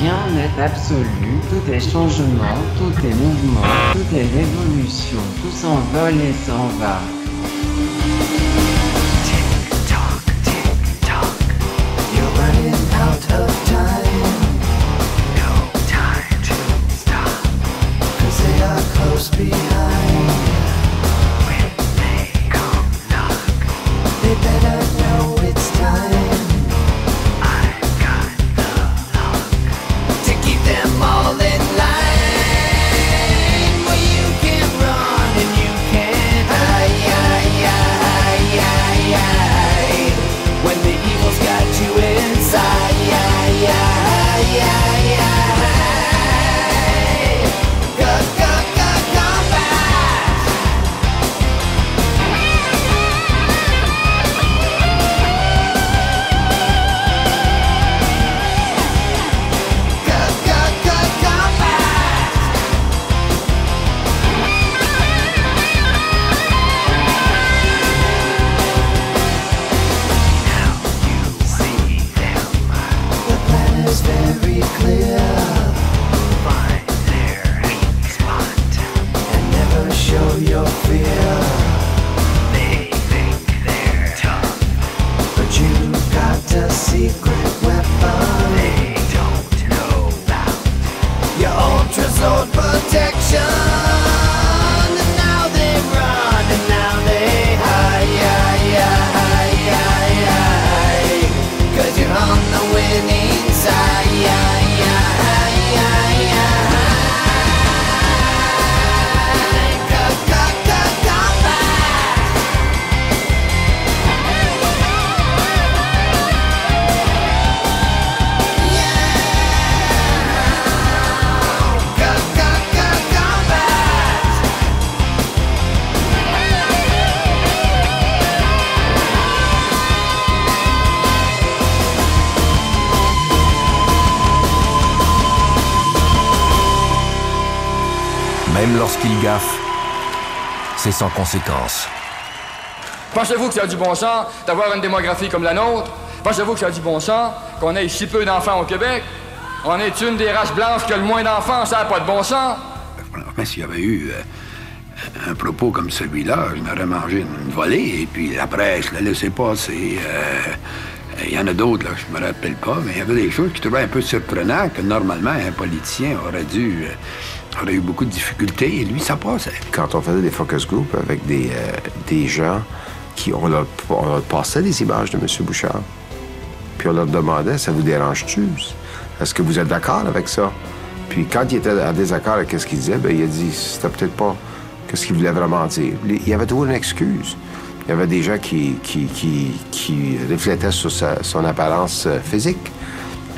Rien n'est absolu, tout est changement, tout est mouvement, tout est révolution, tout s'envole et s'en va. Sans conséquence. Pensez-vous que ça a du bon sens d'avoir une démographie comme la nôtre? Pensez-vous que ça a du bon sens qu'on ait si peu d'enfants au Québec? On est une des races blanches qui a le moins d'enfants, ça n'a pas de bon sens? S'il y avait eu euh, un propos comme celui-là, je m'aurais mangé une volée et puis la presse l'a laissé passer. Euh, Il y en a d'autres, là, je me rappelle pas, mais il y avait des choses qui trouvaient un peu surprenantes que normalement un politicien aurait dû. euh, aurait eu beaucoup de difficultés et lui, ça passait. Quand on faisait des focus group avec des, euh, des gens qui, on leur, on passait des images de M. Bouchard, puis on leur demandait, ça vous dérange-tu? Est-ce que vous êtes d'accord avec ça? Puis quand il était en désaccord avec ce qu'il disait, ben, il a dit, c'était peut-être pas ce qu'il voulait vraiment dire. Il y avait toujours une excuse. Il y avait des gens qui, qui, qui, qui reflétaient sur son apparence euh, physique,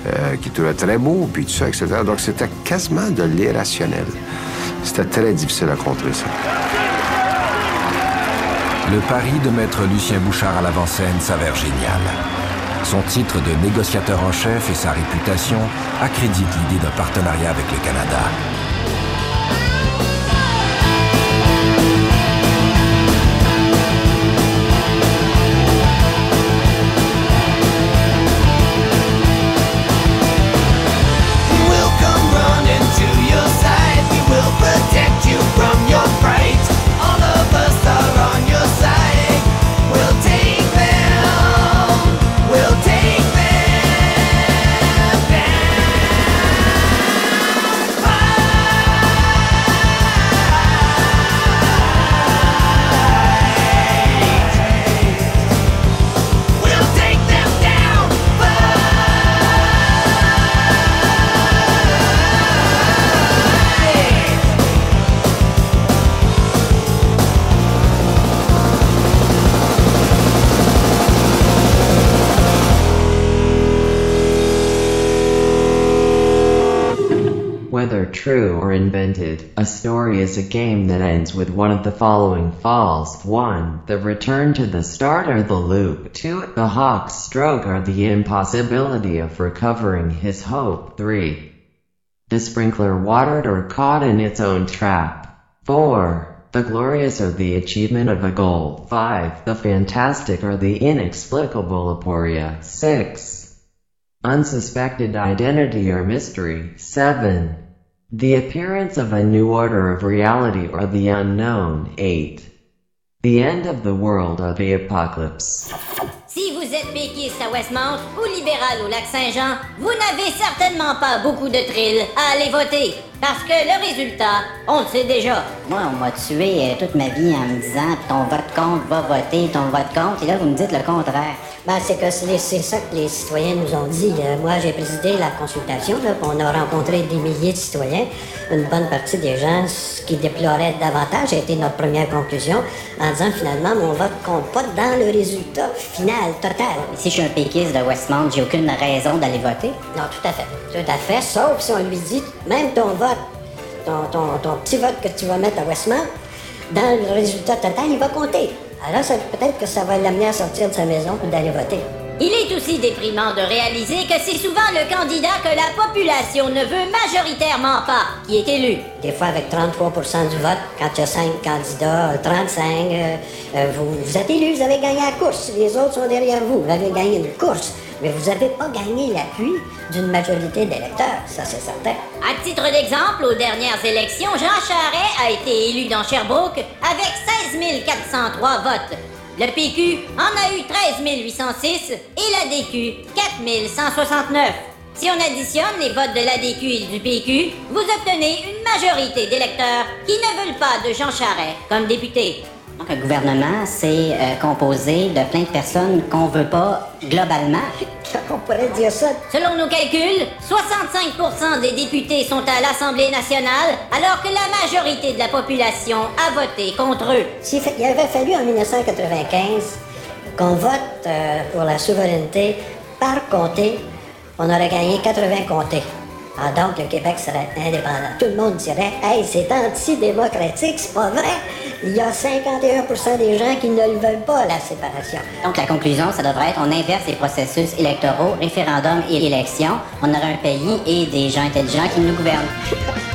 euh, qui trouvaient très beau, puis tout ça, etc. Donc c'était quasiment de l'irrationnel. C'était très difficile à contrer ça. Le pari de mettre Lucien Bouchard à l'avant-scène s'avère génial. Son titre de négociateur en chef et sa réputation accréditent l'idée d'un partenariat avec le Canada. Is a game that ends with one of the following falls. 1. The return to the start or the loop. 2. The hawk's stroke or the impossibility of recovering his hope. 3. The sprinkler watered or caught in its own trap. 4. The glorious or the achievement of a goal. 5. The fantastic or the inexplicable aporia. 6. Unsuspected identity or mystery. 7. The appearance of a new order of reality or the unknown. 8. The end of the world or the apocalypse. Si vous êtes péquiste à Westmount ou libéral au Lac-Saint-Jean, vous n'avez certainement pas beaucoup de thrill à aller voter. Parce que le résultat, on le sait déjà. Moi, on m'a tué euh, toute ma vie en me disant ton vote contre va voter, ton vote contre, et là, vous me dites le contraire. Ben, c'est que c'est c'est ça que les citoyens nous ont dit. Euh, moi, j'ai présidé la consultation, là, on a rencontré des milliers de citoyens. Une bonne partie des gens, ce qui déploraient davantage, a été notre première conclusion, en disant finalement, mon vote compte pas dans le résultat final, total. Si je suis un péquiste de Westmount, j'ai aucune raison d'aller voter? Non, tout à fait. Tout à fait, sauf si on lui dit, même ton vote, ton, ton, ton petit vote que tu vas mettre à Westmount, dans le résultat total, il va compter. Alors, peut-être que ça va l'amener à sortir de sa maison pour d'aller voter. Il est aussi déprimant de réaliser que c'est souvent le candidat que la population ne veut majoritairement pas qui est élu. Des fois, avec 33% du vote, quand il y a 5 candidats, euh, 35, euh, euh, vous, vous êtes élu, vous avez gagné la course. Les autres sont derrière vous. Vous avez gagné une course. Mais vous n'avez pas gagné l'appui d'une majorité d'électeurs, ça c'est certain. À titre d'exemple, aux dernières élections, Jean Charest a été élu dans Sherbrooke avec 16 403 votes. Le PQ en a eu 13 806 et la DQ 4 169. Si on additionne les votes de la DQ et du PQ, vous obtenez une majorité d'électeurs qui ne veulent pas de Jean Charest comme député. Donc, un gouvernement, c'est euh, composé de plein de personnes qu'on veut pas globalement. On pourrait dire ça. Selon nos calculs, 65% des députés sont à l'Assemblée nationale, alors que la majorité de la population a voté contre eux. S'il il avait fallu en 1995 qu'on vote euh, pour la souveraineté par comté, on aurait gagné 80 comtés. Ah, donc le Québec serait indépendant. Tout le monde dirait Hey, c'est antidémocratique, c'est pas vrai. Il y a 51% des gens qui ne le veulent pas, la séparation. Donc, la conclusion, ça devrait être on inverse les processus électoraux, référendum et élection. On aura un pays et des gens intelligents qui nous gouvernent.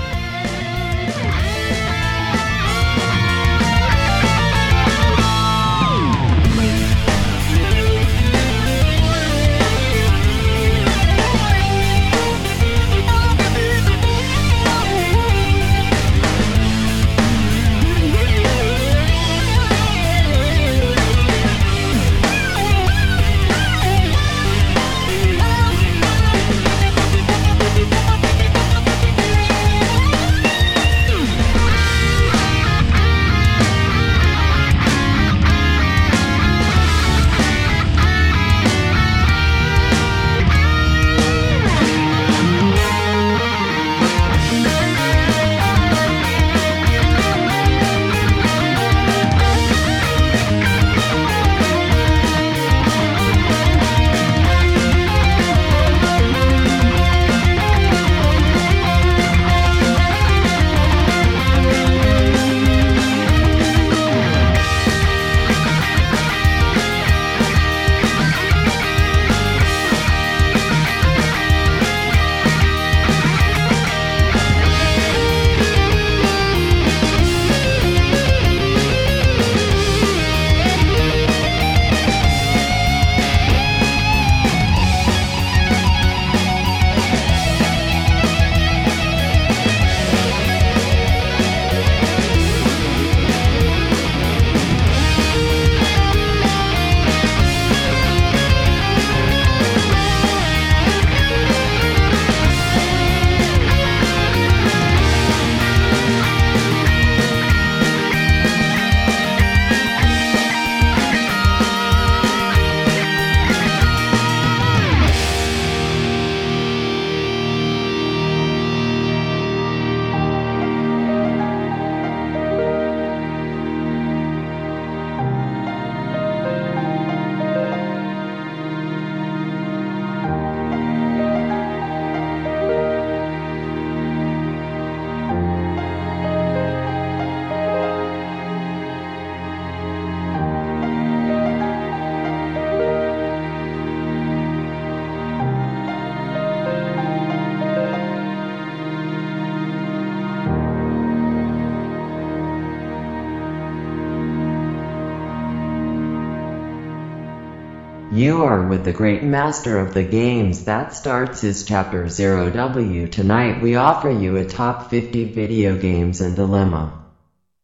With the great master of the games that starts his chapter 0W. Tonight we offer you a top 50 video games and dilemma.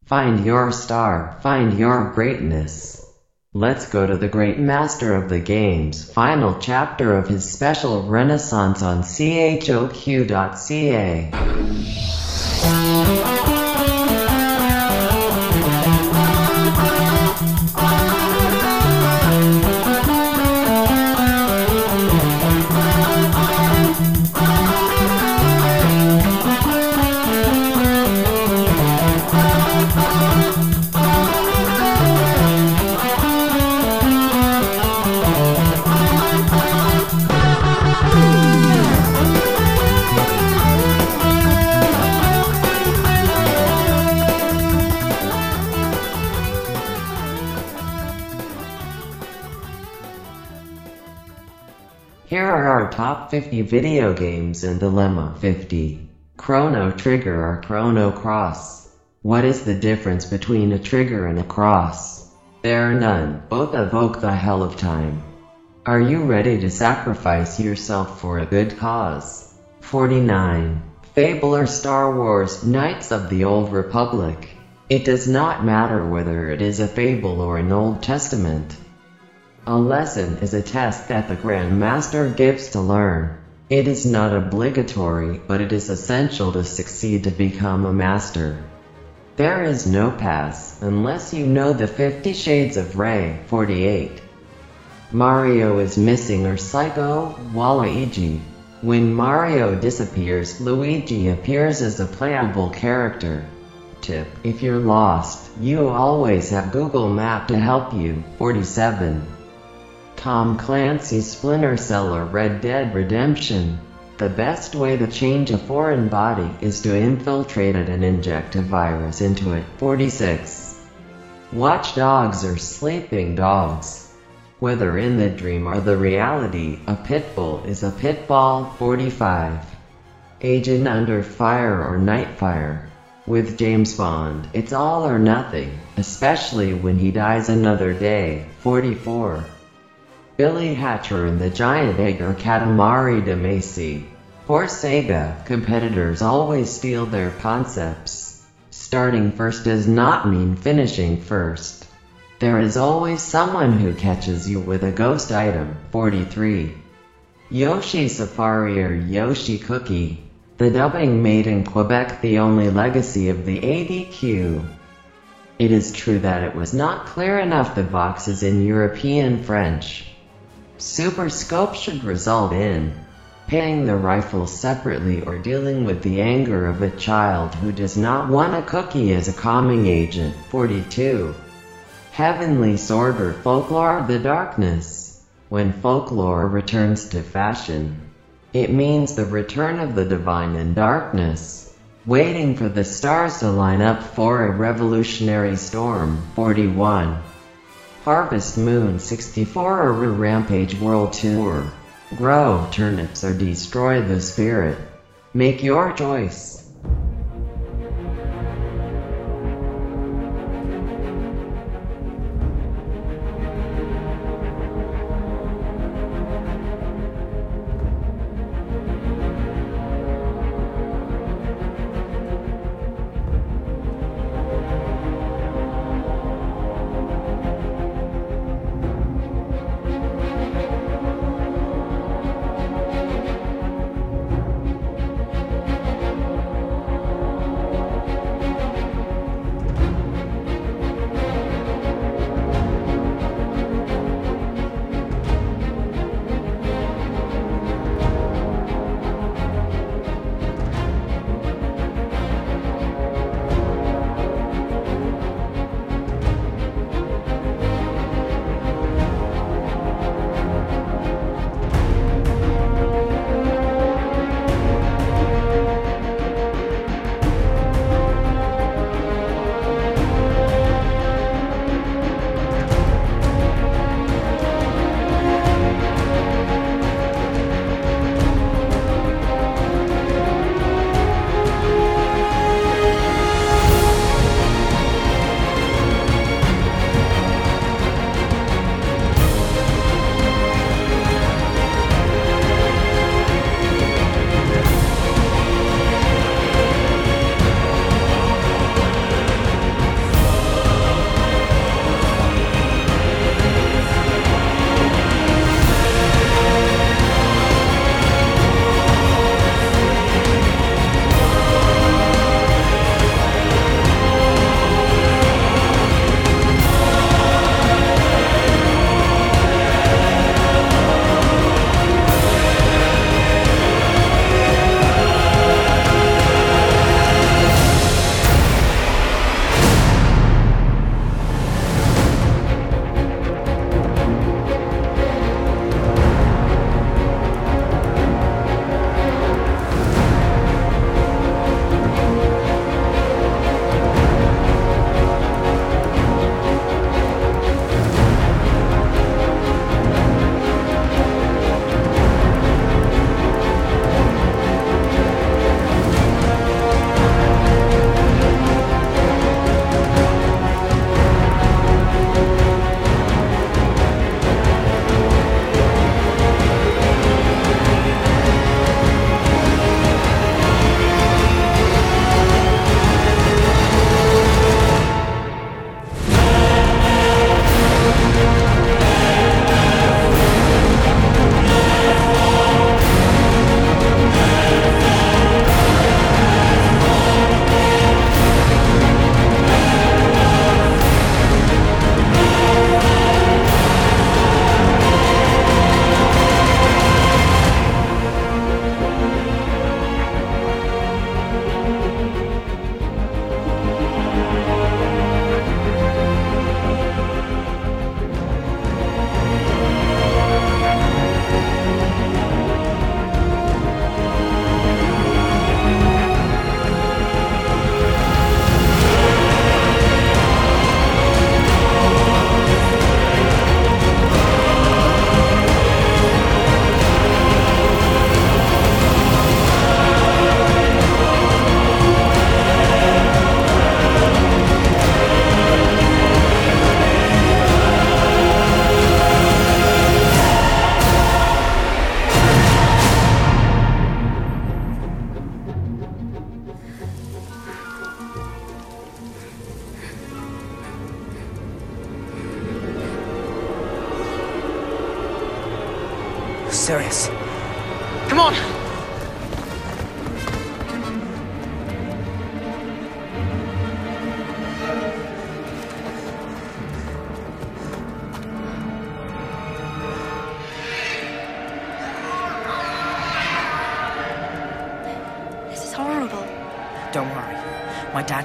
Find your star, find your greatness. Let's go to the great master of the games, final chapter of his special renaissance on choq.ca. top 50 video games and dilemma 50. Chrono Trigger or Chrono Cross. What is the difference between a trigger and a cross? There are none, both evoke the hell of time. Are you ready to sacrifice yourself for a good cause? 49. Fable or Star Wars Knights of the Old Republic. It does not matter whether it is a fable or an Old Testament. A lesson is a test that the Grand Master gives to learn. It is not obligatory, but it is essential to succeed to become a master. There is no pass, unless you know the Fifty Shades of Ray, 48. Mario is missing or psycho, Waluigi. When Mario disappears, Luigi appears as a playable character. Tip, if you're lost, you always have Google Map to help you, 47. Tom Clancy's Splinter Cell or Red Dead Redemption. The best way to change a foreign body is to infiltrate it and inject a virus into it. 46. Watch dogs or sleeping dogs. Whether in the dream or the reality, a pit bull is a pit ball. 45. Agent Under Fire or Nightfire. With James Bond, it's all or nothing, especially when he dies another day. 44. Billy Hatcher and the Giant Egg or Katamari Damacy. For Sega, competitors always steal their concepts. Starting first does not mean finishing first. There is always someone who catches you with a ghost item. 43. Yoshi Safari or Yoshi Cookie. The dubbing made in Quebec the only legacy of the ADQ. It is true that it was not clear enough the boxes in European French. Super Scope should result in paying the rifle separately or dealing with the anger of a child who does not want a cookie as a calming agent. 42. Heavenly Sword or Folklore of the Darkness. When folklore returns to fashion, it means the return of the divine in darkness. Waiting for the stars to line up for a revolutionary storm. 41. Harvest Moon 64 or Rampage World Tour. Grow turnips or destroy the spirit. Make your choice.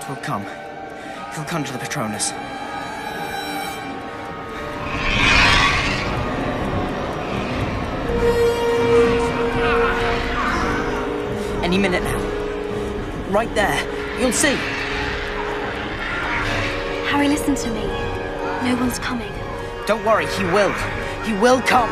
Will come. He'll come to the Patronus. Any minute now. Right there. You'll see. Harry, listen to me. No one's coming. Don't worry, he will. He will come.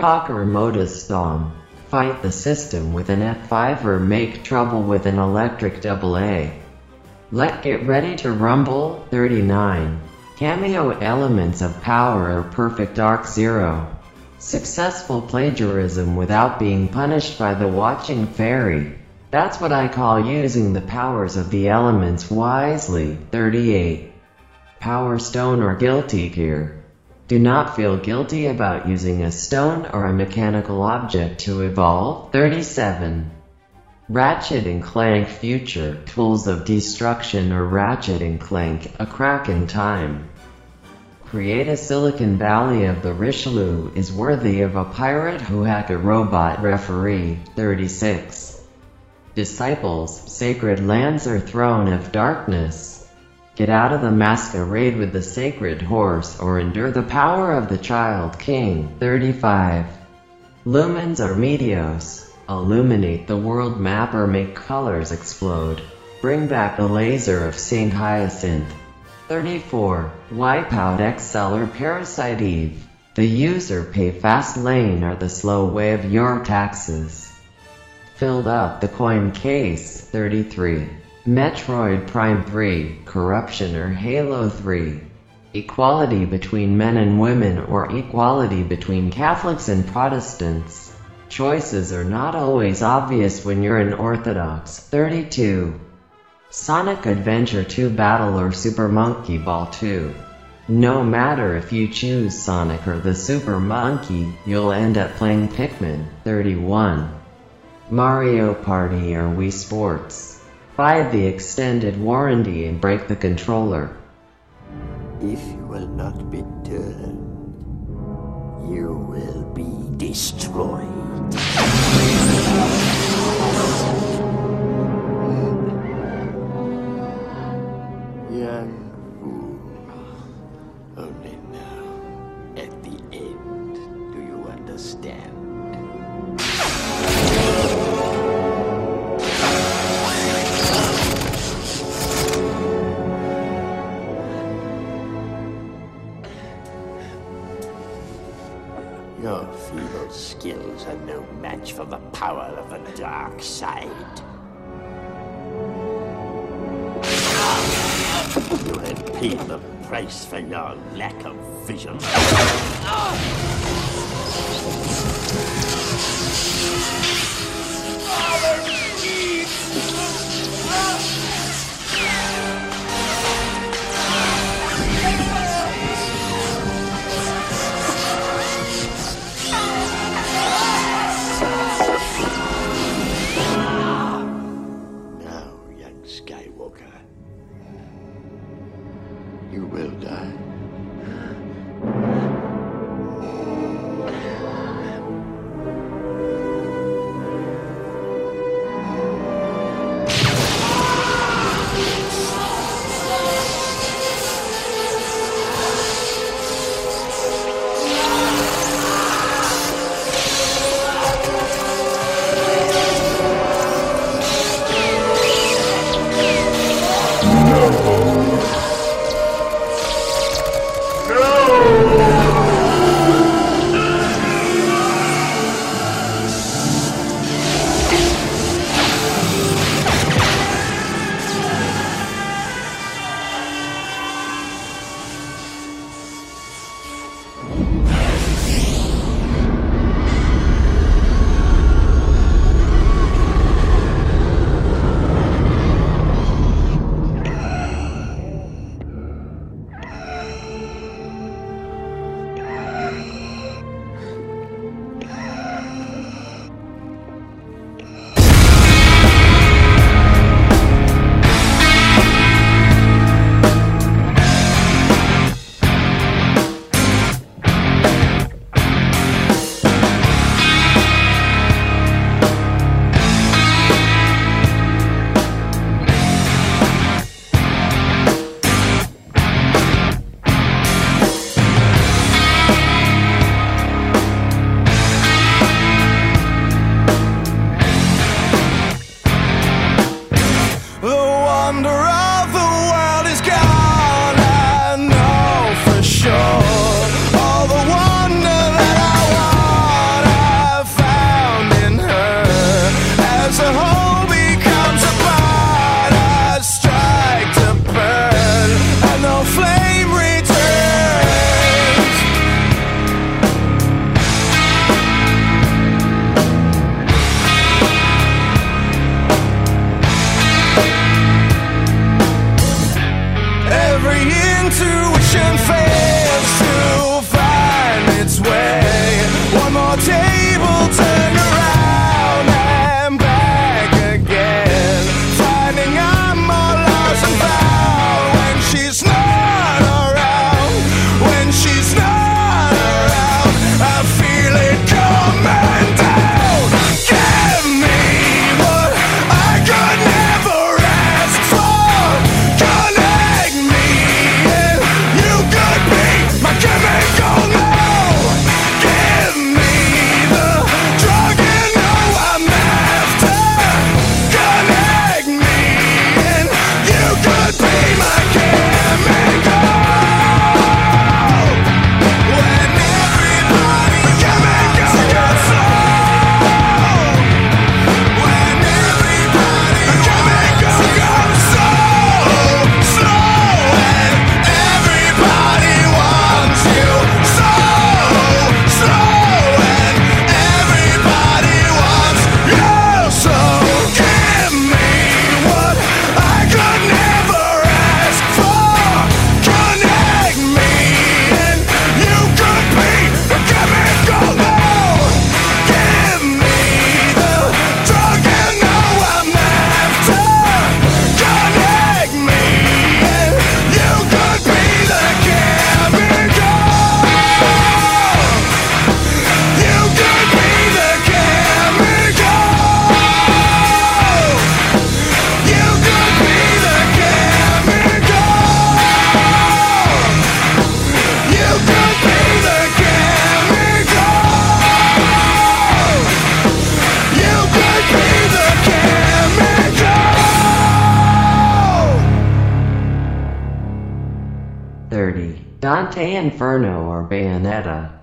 Warhawk or MotorStorm. Fight the system with an F5 or make trouble with an electric AA. Let Get Ready to Rumble 39. Kameo elements of power or Perfect Dark Zero. Successful plagiarism without being punished by the watching fairy. That's what I call using the powers of the elements wisely. 38. Power Stone or Guilty Gear. Do not feel guilty about using a stone or a mechanical object to evolve. 37. Ratchet and Clank Future Tools of Destruction or Ratchet and Clank A Crack in Time. Create a Silicon Valley of the Richelieu is worthy of a pirate who hacked a robot referee. 36. Disciples, Sacred Lands or Throne of Darkness. Get out of the masquerade with the sacred horse or endure the power of the child king. 35. Lumines or Meteos. Illuminate the world map or make colors explode. Bring back the laser of St. Hyacinth. 34. Wipe out XL or Parasite Eve. The user pay fast lane or the slow way of your taxes. Filled up the coin case. 33. Metroid Prime 3, Corruption or Halo 3. Equality between men and women or equality between Catholics and Protestants. Choices are not always obvious when you're an Orthodox. 32. Sonic Adventure 2 Battle or Super Monkey Ball 2. No matter if you choose Sonic or the Super Monkey, you'll end up playing Pikmin. 31. Mario Party or Wii Sports. Buy the extended warranty and break the controller. If you will not be turned, you will be destroyed.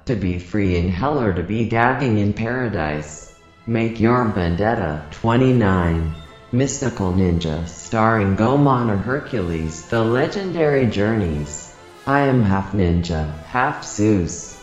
To be free in hell or to be gagging in paradise. Make your vendetta 29. Mystical Ninja starring Goemon or Hercules, The Legendary Journeys. I am half ninja, half Zeus.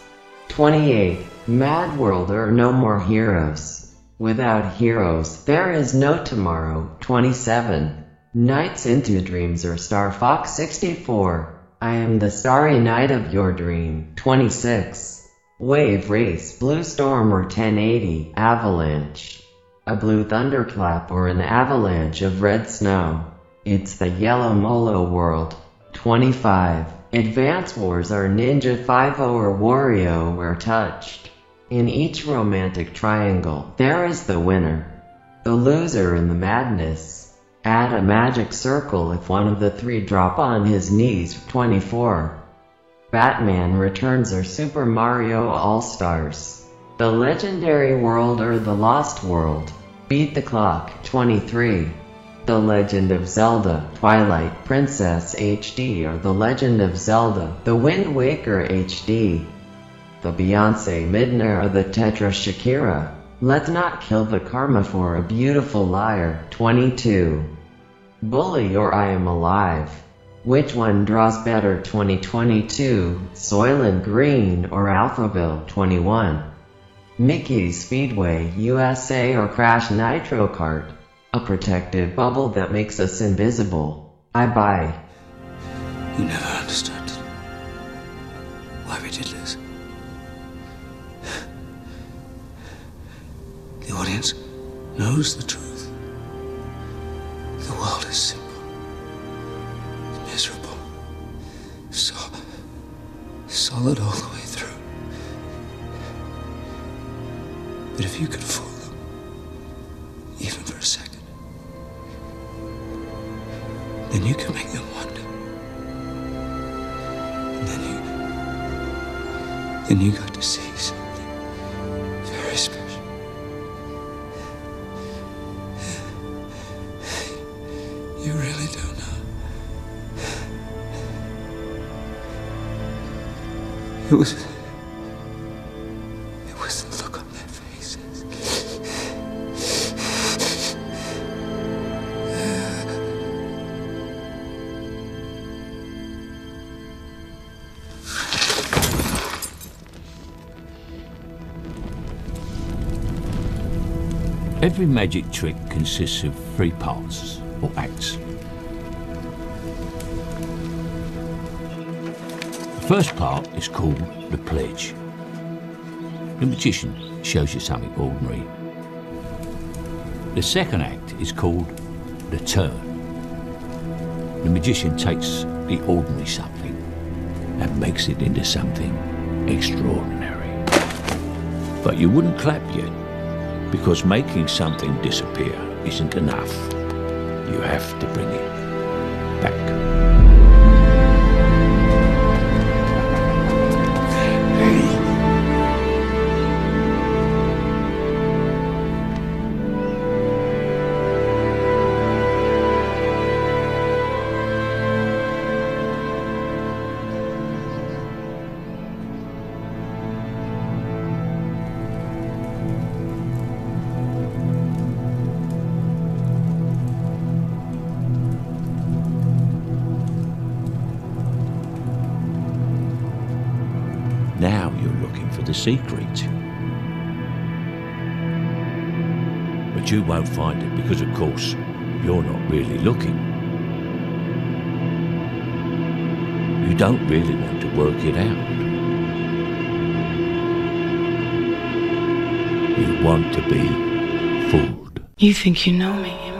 28. Mad World or No More Heroes. Without heroes, there is no tomorrow. 27. Nights into Dreams or Star Fox 64. I am the starry night of your dream. 26. Wave Race, Blue Storm or 1080, Avalanche. A blue thunderclap or an avalanche of red snow. It's the Yellow Molo world. 25. Advance Wars are Ninja 5 or WarioWare touched. In each romantic triangle, there is the winner. The loser in the madness. Add a magic circle if one of the three drop on his knees. 24. Batman Returns or Super Mario All-Stars. The Legendary World or The Lost World. Beat the Clock. 23. The Legend of Zelda Twilight Princess HD or The Legend of Zelda The Wind Waker HD. The Beyonce Midnight or the Tetra Shakira. Let's not kill the karma for a beautiful liar. 22. Bully or I am alive. Which one draws better 2022, Soylent Green or Alphaville 21? Mickey's Speedway USA or Crash Nitro Kart? A protective bubble that makes us invisible. I buy. You never understood why we did this. The audience knows the truth. The world is simple, so solid all the way through. But if you could fool them, even for a second, then you can make them wonder. And then you, then you got to see something It was. It was the look on their faces. Every magic trick consists of three parts, or acts. First part is called the pledge. The magician shows you something ordinary. The second act is called the turn. The magician takes the ordinary something and makes it into something extraordinary. But you wouldn't clap yet, because making something disappear isn't enough. You have to bring it back. Of course, you're not really looking. You don't really want to work it out. You want to be fooled. You think you know me?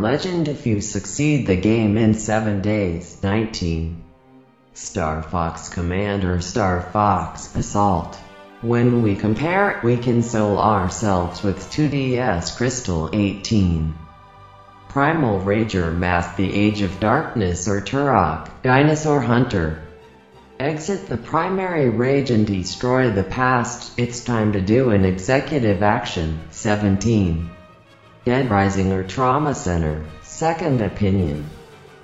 Legend if you succeed the game in 7 days. 19. Star Fox Commander Star Fox Assault. When we compare we console ourselves with 2DS Crystal 18. Primal Rager Math The Age of Darkness or Turok Dinosaur Hunter. Exit the primary rage and destroy the past. It's time to do an executive action. 17. Dead Rising or Trauma Center. Second Opinion.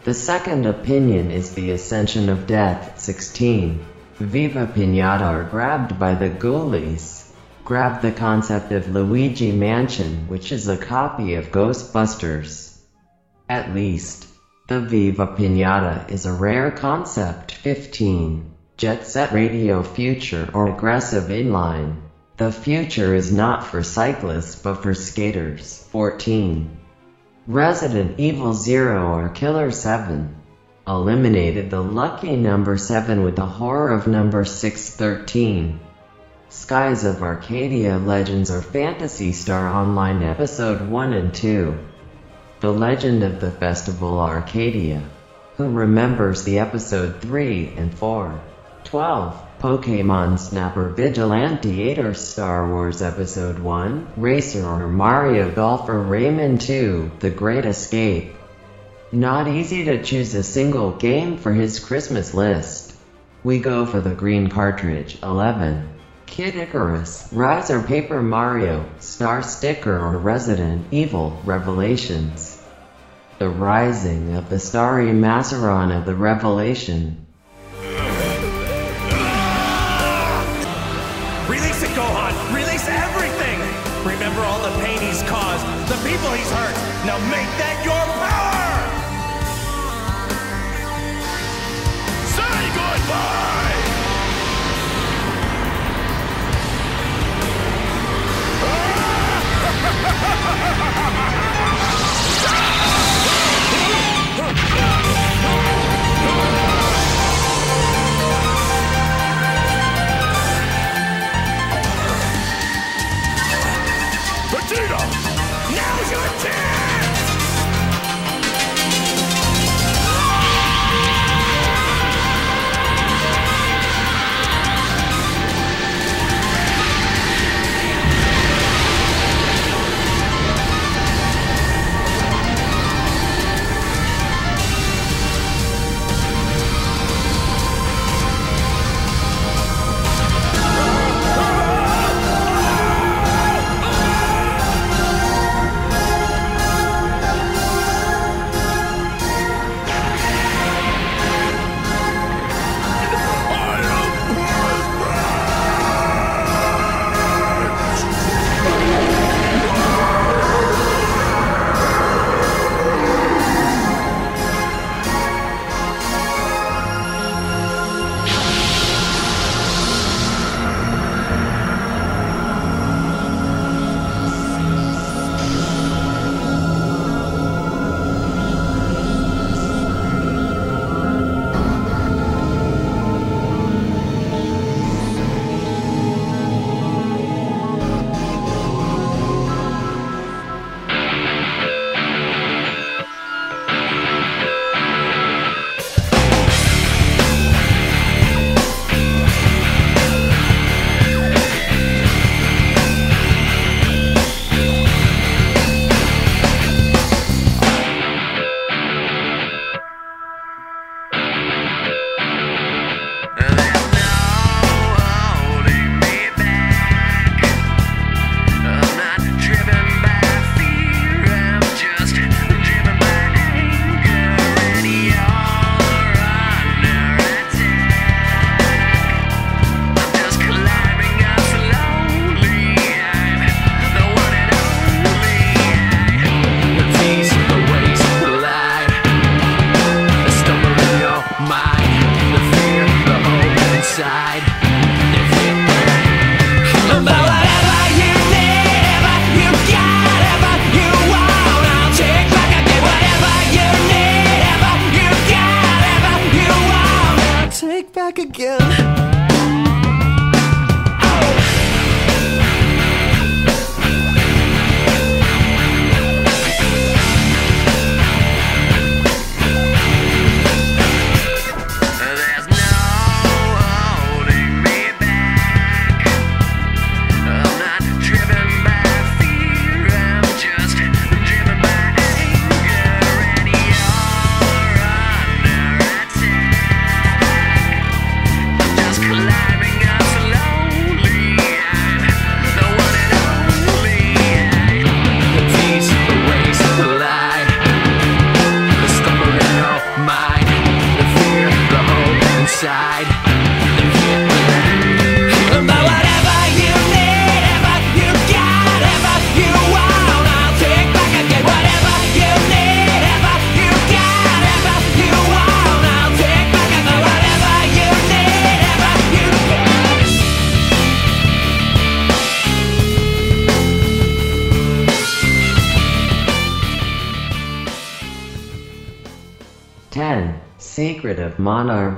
The second opinion is the ascension of death. 16. Viva Pinata or grabbed by the ghoulies. Grab the concept of Luigi Mansion, which is a copy of Ghostbusters. At least. The Viva Pinata is a rare concept. 15. Jet Set Radio Future or Aggressive Inline. The future is not for cyclists but for skaters. 14. Resident Evil 0 or Killer 7. Eliminated the lucky number 7 with the horror of number 613. Skies of Arcadia Legends or Phantasy Star Online Episode 1 and 2. The Legend of the Festival Arcadia. Who remembers the episode 3 and 4? 12. Pokemon Snapper Vigilante 8 or Star Wars Episode 1, Racer or Mario Golf or Rayman 2, The Great Escape. Not easy to choose a single game for his Christmas list. We go for the green cartridge, 11. Kid Icarus, Rise or Paper Mario, Star Sticker or Resident Evil, Revelations. The Rising of the Starry Mazaron of the Revelation. Now make that your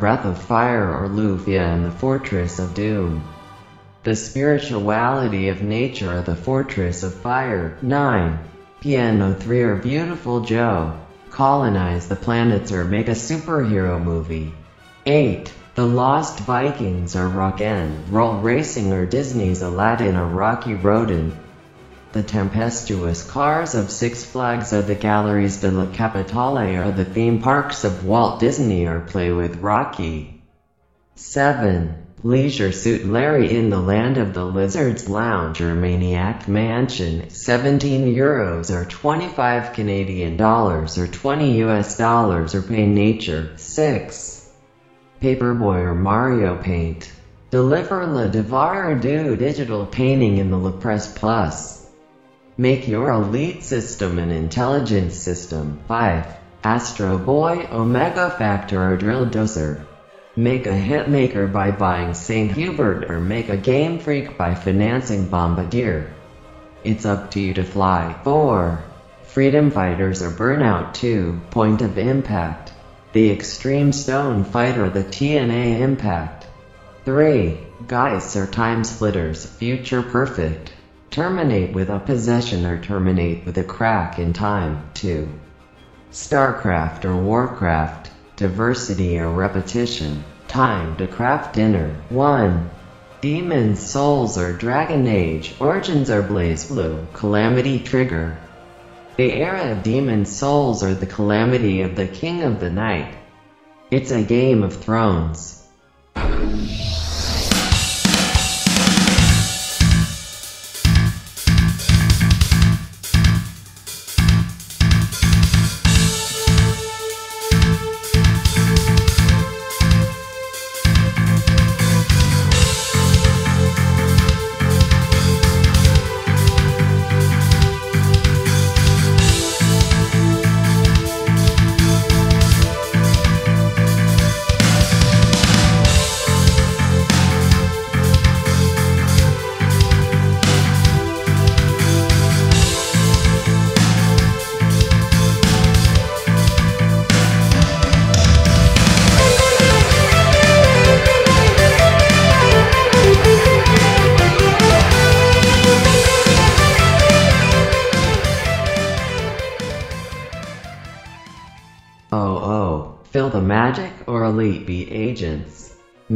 Breath of Fire or Lufia and the Fortress of Doom. The spirituality of nature or the Fortress of Fire. 9. Piano 3 or Viewtiful Joe. Colonize the planets or make a superhero movie. 8. The Lost Vikings or Rock and Roll Racing or Disney's Aladdin or Rocky Rodent. The tempestuous cars of Six Flags are the galleries de la Capitale or the theme parks of Walt Disney or Play with Rocky. 7. Leisure Suit Larry in the Land of the Lizards Lounge or Maniac Mansion 17 euros or 25 Canadian dollars or 20 US dollars or Pay Nature 6. Paperboy or Mario Paint. Deliver Le Devoir Do digital painting in the La Presse Plus. Make your elite system an intelligence system. 5. Astro Boy Omega Factor or Drill Dozer. Make a hitmaker by buying St. Hubert or make a game freak by financing Bombardier. It's up to you to fly. 4. Freedom Fighters or Burnout 2. Point of Impact. The Extreme Stone Fighter the TNA Impact. 3. Geist or Time Splitters Future Perfect. Terminate with a possession or terminate with a crack in time. 2. StarCraft or Warcraft. Diversity or repetition. Time to craft dinner. 1. Demon's Souls or Dragon Age. Origins or BlazBlue. Calamity Trigger. The era of Demon's Souls or the calamity of the King of the Night. It's a Game of Thrones.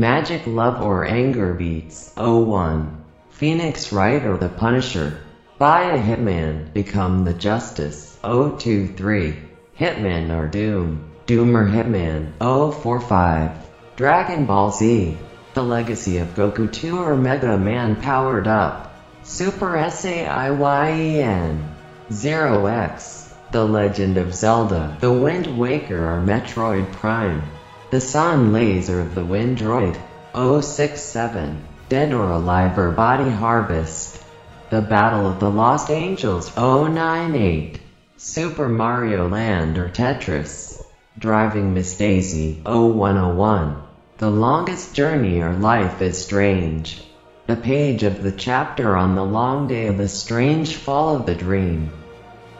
Magic love or anger beats. 01. Phoenix Wright or the Punisher. Buy a Hitman, become the Justice. 023. Hitman or Doom. Doom or Hitman. 045. Dragon Ball Z. The Legacy of Goku 2 or Mega Man powered up. Super SAIYAN. 0x. The Legend of Zelda, The Wind Waker or Metroid Prime. The Sun Laser of the Windroid. 067. Dead or Alive or Body Harvest. The Battle of the Lost Angels. 098. Super Mario Land or Tetris. Driving Miss Daisy. 0101. The Longest Journey or Life is Strange. The page of the chapter on the long day of the strange fall of the dream.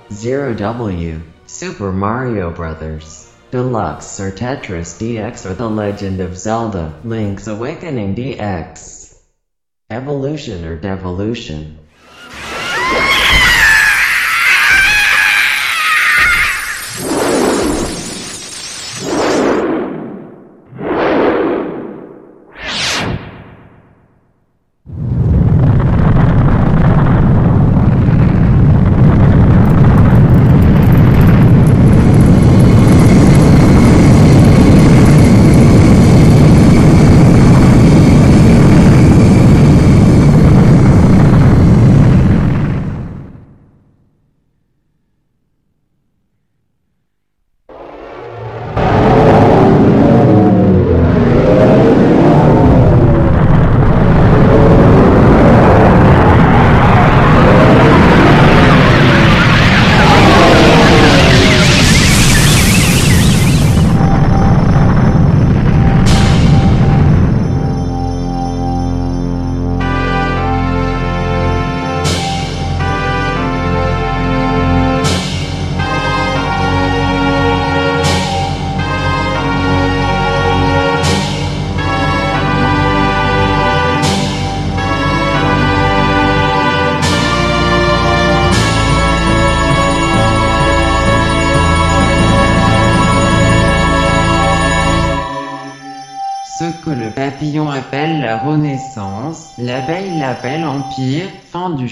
0W, Super Mario Bros. Deluxe or Tetris DX or The Legend of Zelda, Link's Awakening DX. Evolution or Devolution.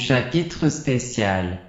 Chapitre spécial.